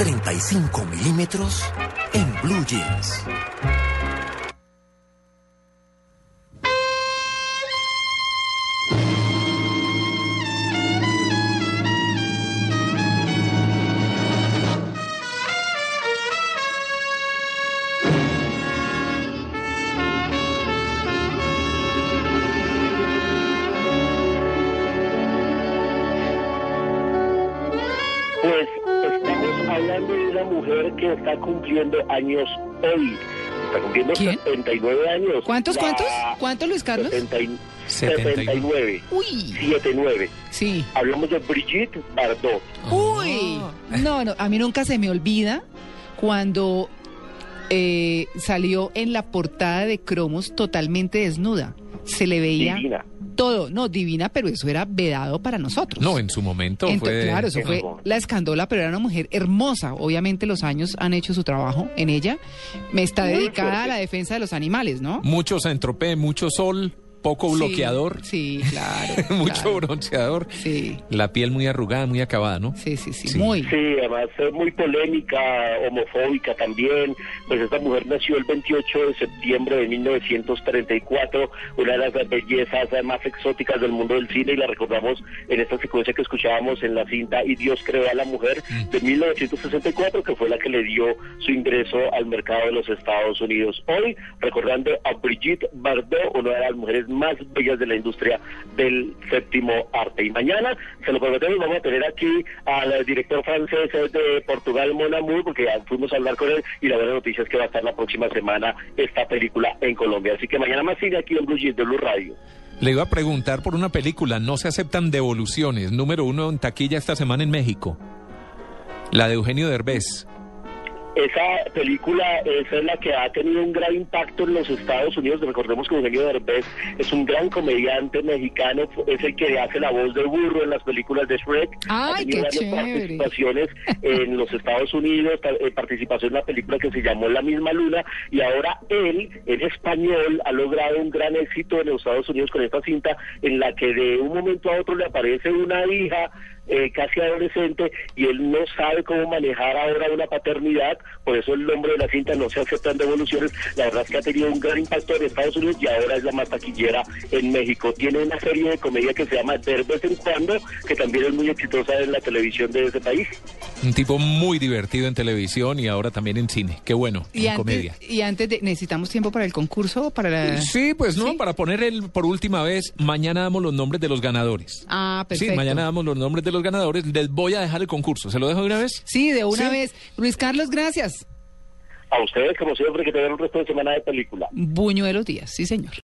35 milímetros en Blue Jeans. Pues hablando de una mujer que está cumpliendo años hoy. Está cumpliendo ¿Quién? 79 años. ¿Cuántos, La cuántos? ¿Cuántos, Luis Carlos? 70 y- 79. 79. Uy, 79. sí. Hablamos de Brigitte Bardot. Uy. No, no, a mí nunca se me olvida cuando eh, salió en la portada de Cromos totalmente desnuda. Se le veía Divina. Todo. No, divina, pero eso era vedado para nosotros. No, en su momento fue... Claro, eso fue la escandola, pero era una mujer hermosa. Obviamente los años han hecho su trabajo en ella. Me está dedicada a la defensa de los animales, ¿no? Mucho centropé, mucho sol, poco Sí, bloqueador, Sí, claro. mucho claro. bronceador. Sí, La piel muy arrugada, muy acabada, ¿no? sí, sí, sí, Sí. muy. Sí, además es muy polémica, homofóbica también. Pues esta mujer nació el 28 de septiembre de 1934, una de las bellezas más exóticas del mundo del cine y la recordamos en esta secuencia que escuchábamos en la cinta Y Dios creó a la mujer de 1964, que fue la que le dio su ingreso al mercado de los Estados Unidos. Hoy recordando a Brigitte Bardot, una de las mujeres más bellas de la industria del séptimo arte. Y mañana, se lo prometemos, vamos a tener aquí al director francés de Portugal, Mon Amour, porque ya fuimos a hablar con él y la buena noticia es que va a estar la próxima semana esta película en Colombia. Así que mañana más sigue aquí en Blue Jeans de Blue Radio. Le iba a preguntar por una película, no se aceptan devoluciones, número uno en taquilla esta semana en México. La de Eugenio Derbez. Esa película esa es la que ha tenido un gran impacto en los Estados Unidos. Recordemos que Eugenio Derbez es un gran comediante mexicano, es el que hace la voz de burro en las películas de Shrek. ha Ay, tenido qué varias participaciones en los Estados Unidos, eh, participación en una película que se llamó La misma luna y ahora él, en español, ha logrado un gran éxito en los Estados Unidos con esta cinta en la que de un momento a otro le aparece una hija eh, casi adolescente y él no sabe cómo manejar ahora una paternidad, por eso el nombre de la cinta no se aceptan devoluciones, la verdad es que ha tenido un gran impacto en Estados Unidos y ahora es la más taquillera en México. Tiene una serie de comedia que se llama De vez en cuando, que también es muy exitosa en la televisión de ese país. Un tipo muy divertido en televisión y ahora también en cine. Qué bueno, Y en antes, comedia. y antes de, necesitamos tiempo para el concurso, para la... Sí, pues no, ¿Sí? para poner el por última vez, mañana damos los nombres de los ganadores. Ah, perfecto. Sí, mañana damos los nombres de los ganadores. Les voy a dejar el concurso. ¿Se lo dejo de una vez? Sí, de una Sí. vez. Luis Carlos, gracias. A ustedes, como siempre, que tengan un resto de semana de película. Buñuelos Díaz, sí señor.